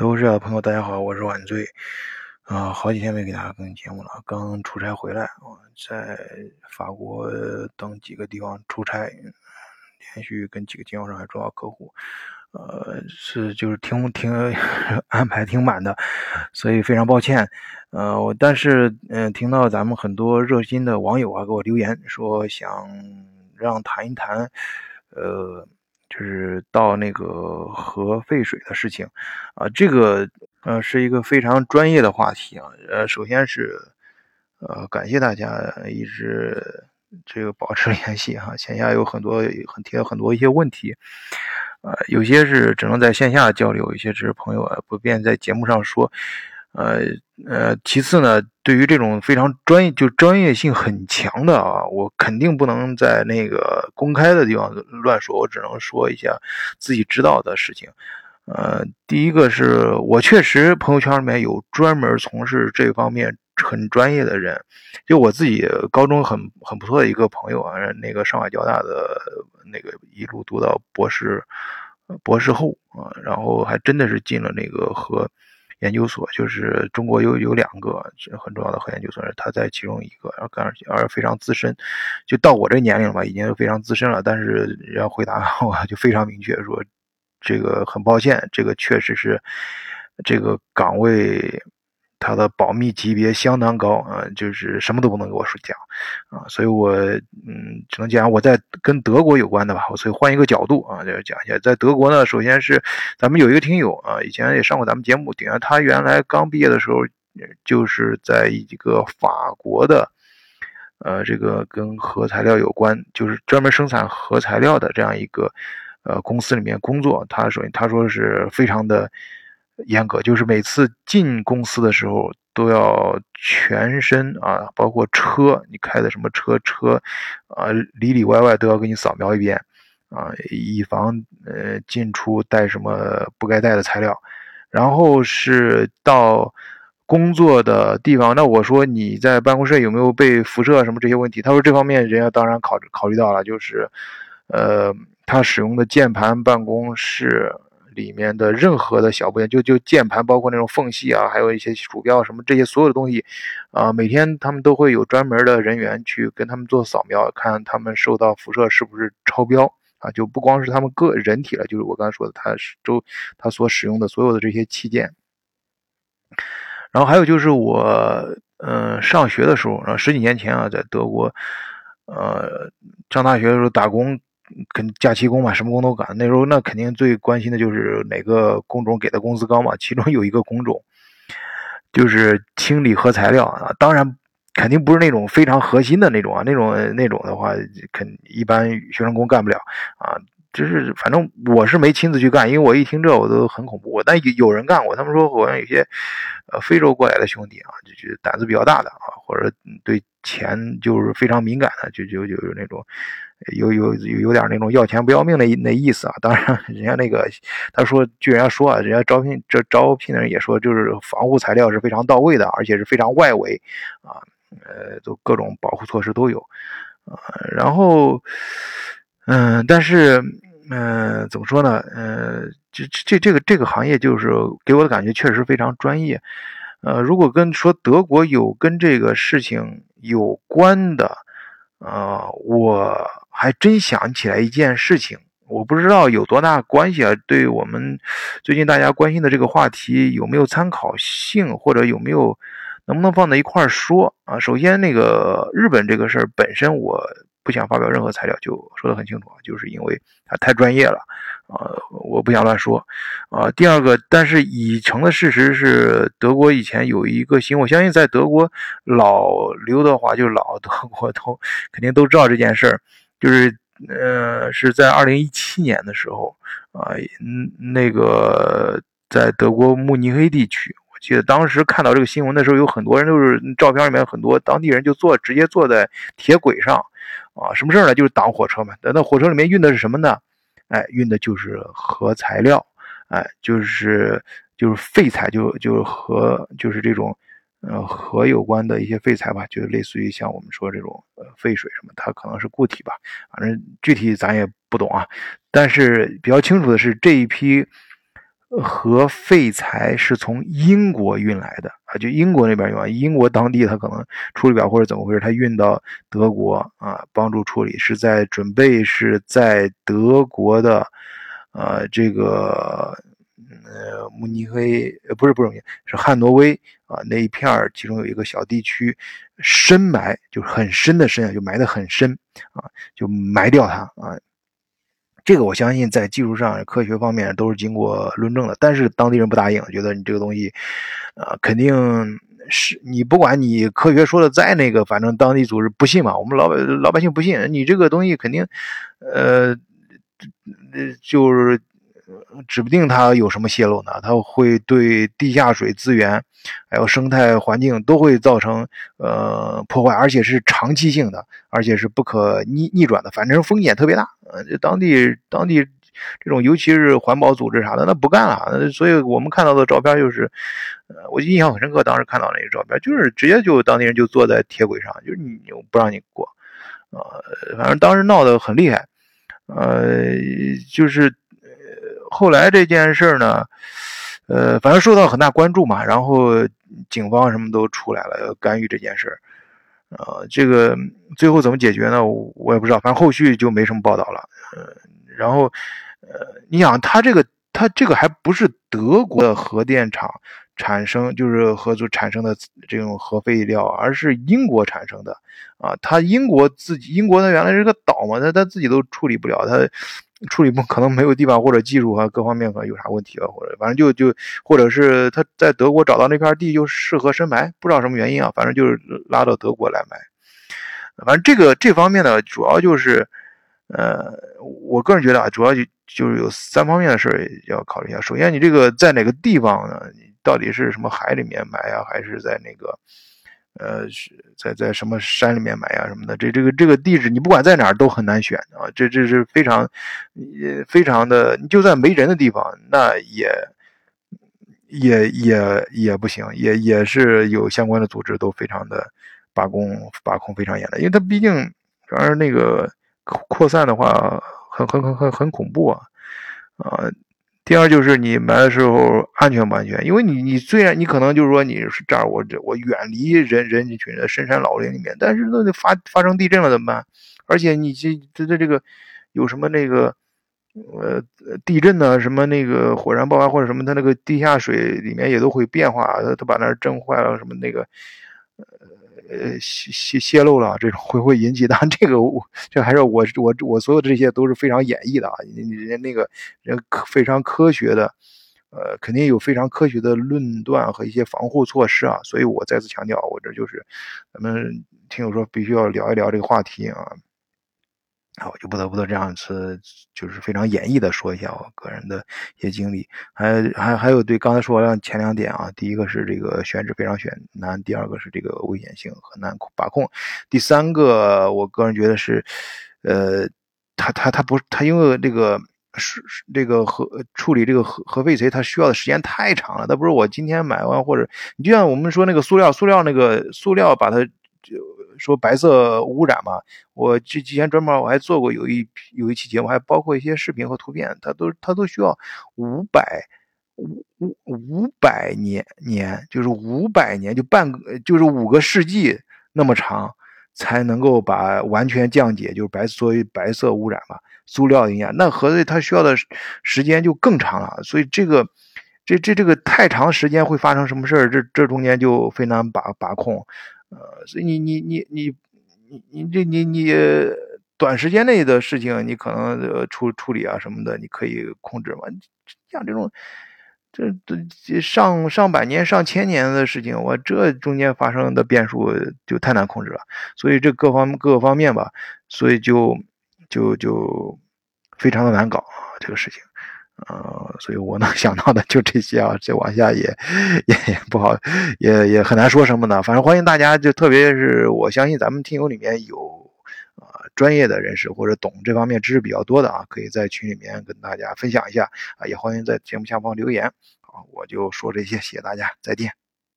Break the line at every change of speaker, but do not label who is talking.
都市的朋友，大家好，我是晚醉。啊，好几天没给大家更新节目了，刚出差回来啊，在法国等几个地方出差，连续跟几个经销商还重要客户，呃，是就是挺挺 安排挺满的，所以非常抱歉。呃，我但是嗯，听到咱们很多热心的网友啊给我留言说想让谈一谈，呃。就是到那个核废水的事情，啊，这个呃是一个非常专业的话题啊。呃，首先是呃感谢大家一直这个保持联系哈，线下有很多很提了很多一些问题，呃，有些是只能在线下交流，有些只是朋友啊不便在节目上说。呃呃，其次呢，对于这种非常专业就专业性很强的啊，我肯定不能在那个公开的地方乱说，我只能说一下自己知道的事情。呃，第一个是我确实朋友圈里面有专门从事这方面很专业的人，就我自己高中很很不错的一个朋友啊，那个上海交大的那个一路读到博士博士后啊，然后还真的是进了那个和。研究所就是中国有有两个很重要的核研究所，他在其中一个，然后而而非常资深，就到我这年龄吧，已经非常资深了。但是要回答我 就非常明确说，这个很抱歉，这个确实是这个岗位。它的保密级别相当高啊，就是什么都不能给我说讲啊，所以我嗯，只能讲我在跟德国有关的吧，我所以换一个角度啊，就讲一下，在德国呢，首先是咱们有一个听友啊，以前也上过咱们节目，顶下他原来刚毕业的时候，就是在一个法国的，呃，这个跟核材料有关，就是专门生产核材料的这样一个呃公司里面工作，他首先他说是非常的。严格就是每次进公司的时候都要全身啊，包括车，你开的什么车车，啊里里外外都要给你扫描一遍，啊，以防呃进出带什么不该带的材料。然后是到工作的地方，那我说你在办公室有没有被辐射什么这些问题？他说这方面人家当然考考虑到了，就是呃他使用的键盘办公室。里面的任何的小部件，就就键盘，包括那种缝隙啊，还有一些鼠标什么这些所有的东西，啊，每天他们都会有专门的人员去跟他们做扫描，看他们受到辐射是不是超标啊，就不光是他们个人体了，就是我刚才说的，他是周他所使用的所有的这些器件。然后还有就是我，嗯，上学的时候啊，十几年前啊，在德国，呃，上大学的时候打工。跟假期工嘛，什么工都干。那时候那肯定最关心的就是哪个工种给的工资高嘛。其中有一个工种就是清理核材料啊，当然肯定不是那种非常核心的那种啊，那种那种的话，肯一般学生工干不了啊。就是反正我是没亲自去干，因为我一听这我都很恐怖。但有有人干过，他们说好像有些呃非洲过来的兄弟啊，就就胆子比较大的啊，或者对钱就是非常敏感的，就就就有那种。有有有有点那种要钱不要命的那意思啊！当然，人家那个他说，据人家说啊，人家招聘这招聘的人也说，就是防护材料是非常到位的，而且是非常外围啊，呃，都各种保护措施都有啊。然后，嗯，但是，嗯，怎么说呢？嗯，这这这个这个行业就是给我的感觉确实非常专业。呃，如果跟说德国有跟这个事情有关的，呃，我。还真想起来一件事情，我不知道有多大关系啊？对我们最近大家关心的这个话题有没有参考性，或者有没有能不能放在一块儿说啊？首先，那个日本这个事儿本身，我不想发表任何材料，就说的很清楚啊，就是因为它太专业了啊，我不想乱说啊。第二个，但是已成的事实是，德国以前有一个新，我相信在德国老刘德华就老 德国都肯定都知道这件事儿。就是，呃，是在二零一七年的时候，啊，嗯，那个在德国慕尼黑地区，记得当时看到这个新闻的时候，有很多人都是照片里面很多当地人就坐直接坐在铁轨上，啊，什么事儿呢？就是挡火车嘛。那火车里面运的是什么呢？哎，运的就是核材料，哎，就是就是废材，就就核就是这种。呃，核有关的一些废材吧，就类似于像我们说这种呃废水什么，它可能是固体吧，反正具体咱也不懂啊。但是比较清楚的是，这一批核废材是从英国运来的啊，就英国那边用，英国当地他可能处理不了或者怎么回事，他运到德国啊帮助处理，是在准备是在德国的，呃，这个呃慕尼黑呃不是不是是汉诺威啊那一片儿，其中有一个小地区深埋，就是很深的深啊，就埋得很深啊，就埋掉它啊。这个我相信在技术上、科学方面都是经过论证的，但是当地人不答应，觉得你这个东西，呃，肯定是你不管你科学说的再那个，反正当地组织不信嘛，我们老百老百姓不信，你这个东西肯定，呃，就是。指不定它有什么泄漏呢？它会对地下水资源，还有生态环境都会造成呃破坏，而且是长期性的，而且是不可逆逆转的。反正风险特别大。呃，当地当地这种，尤其是环保组织啥的，那不干了。所以我们看到的照片就是，呃，我印象很深刻。当时看到那个照片，就是直接就当地人就坐在铁轨上，就是你不让你过，呃，反正当时闹得很厉害，呃，就是。后来这件事儿呢，呃，反正受到很大关注嘛，然后警方什么都出来了，干预这件事儿，呃，这个最后怎么解决呢？我也不知道，反正后续就没什么报道了。呃，然后，呃，你想，他这个，他这个还不是德国的核电厂产生，就是核组产生的这种核废料，而是英国产生的，啊，他英国自己，英国它原来是个岛嘛，他他自己都处理不了，他。处理不可能没有地方或者技术啊各方面可能有啥问题了，或者反正就就或者是他在德国找到那片地就适合深埋，不知道什么原因啊，反正就是拉到德国来埋。反正这个这方面呢，主要就是，呃，我个人觉得啊，主要就就是有三方面的事要考虑一下。首先，你这个在哪个地方呢？你到底是什么海里面埋啊，还是在那个？呃，是在在什么山里面埋呀什么的，这这个这个地址你不管在哪儿都很难选啊，这这是非常，也非常的，你就算没人的地方，那也也也也不行，也也是有相关的组织都非常的把控把控非常严的，因为它毕竟，反正那个扩散的话，很很很很很恐怖啊，啊。第二就是你埋的时候安全不安全？因为你你虽然你可能就是说你是这儿我这我远离人人群的深山老林里面，但是那发发生地震了怎么办？而且你这这这这个有什么那个呃地震呢？什么那个火山爆发或者什么，它那个地下水里面也都会变化，它它把那儿震坏了什么那个呃。呃，泄泄泄露了，这种会不会引起？但，这个我这还是我我我所有的这些都是非常演绎的啊，人家那个人非常科学的，呃，肯定有非常科学的论断和一些防护措施啊，所以我再次强调，我这就是咱们听友说必须要聊一聊这个话题啊。啊，我就不得不得这样子，就是非常演绎的说一下我个人的一些经历，还还还有对刚才说的前两点啊，第一个是这个选址非常选难，第二个是这个危险性很难把控，第三个我个人觉得是，呃，他他他不他因为这个是这个核处理这个核核废水，它需要的时间太长了，它不是我今天买完或者你就像我们说那个塑料，塑料那个塑料把它。说白色污染嘛，我之之前专门我还做过有一有一期节目，还包括一些视频和图片，它都它都需要五百五五五百年年，就是五百年就半个就是五个世纪那么长，才能够把完全降解，就是白所谓白色污染嘛，塑料影响，那合着它需要的时间就更长了，所以这个这这这个太长时间会发生什么事儿？这这中间就非常把把控。呃，所以你你你你你你这你你短时间内的事情，你可能呃处处理啊什么的，你可以控制嘛。像这种这这上上百年、上千年的事情，我这中间发生的变数就太难控制了。所以这各方各个方面吧，所以就就就非常的难搞，这个事情。呃，所以我能 想到的就这些啊，再往下也也也不好，也也很难说什么呢。反正欢迎大家，就特别是我相信咱们听友里面有啊专业的人士或者懂这方面知识比较多的啊，可以在群里面跟大家分享一下啊，也欢迎在节目下方留言。好，我就说这些，谢谢大家，再见。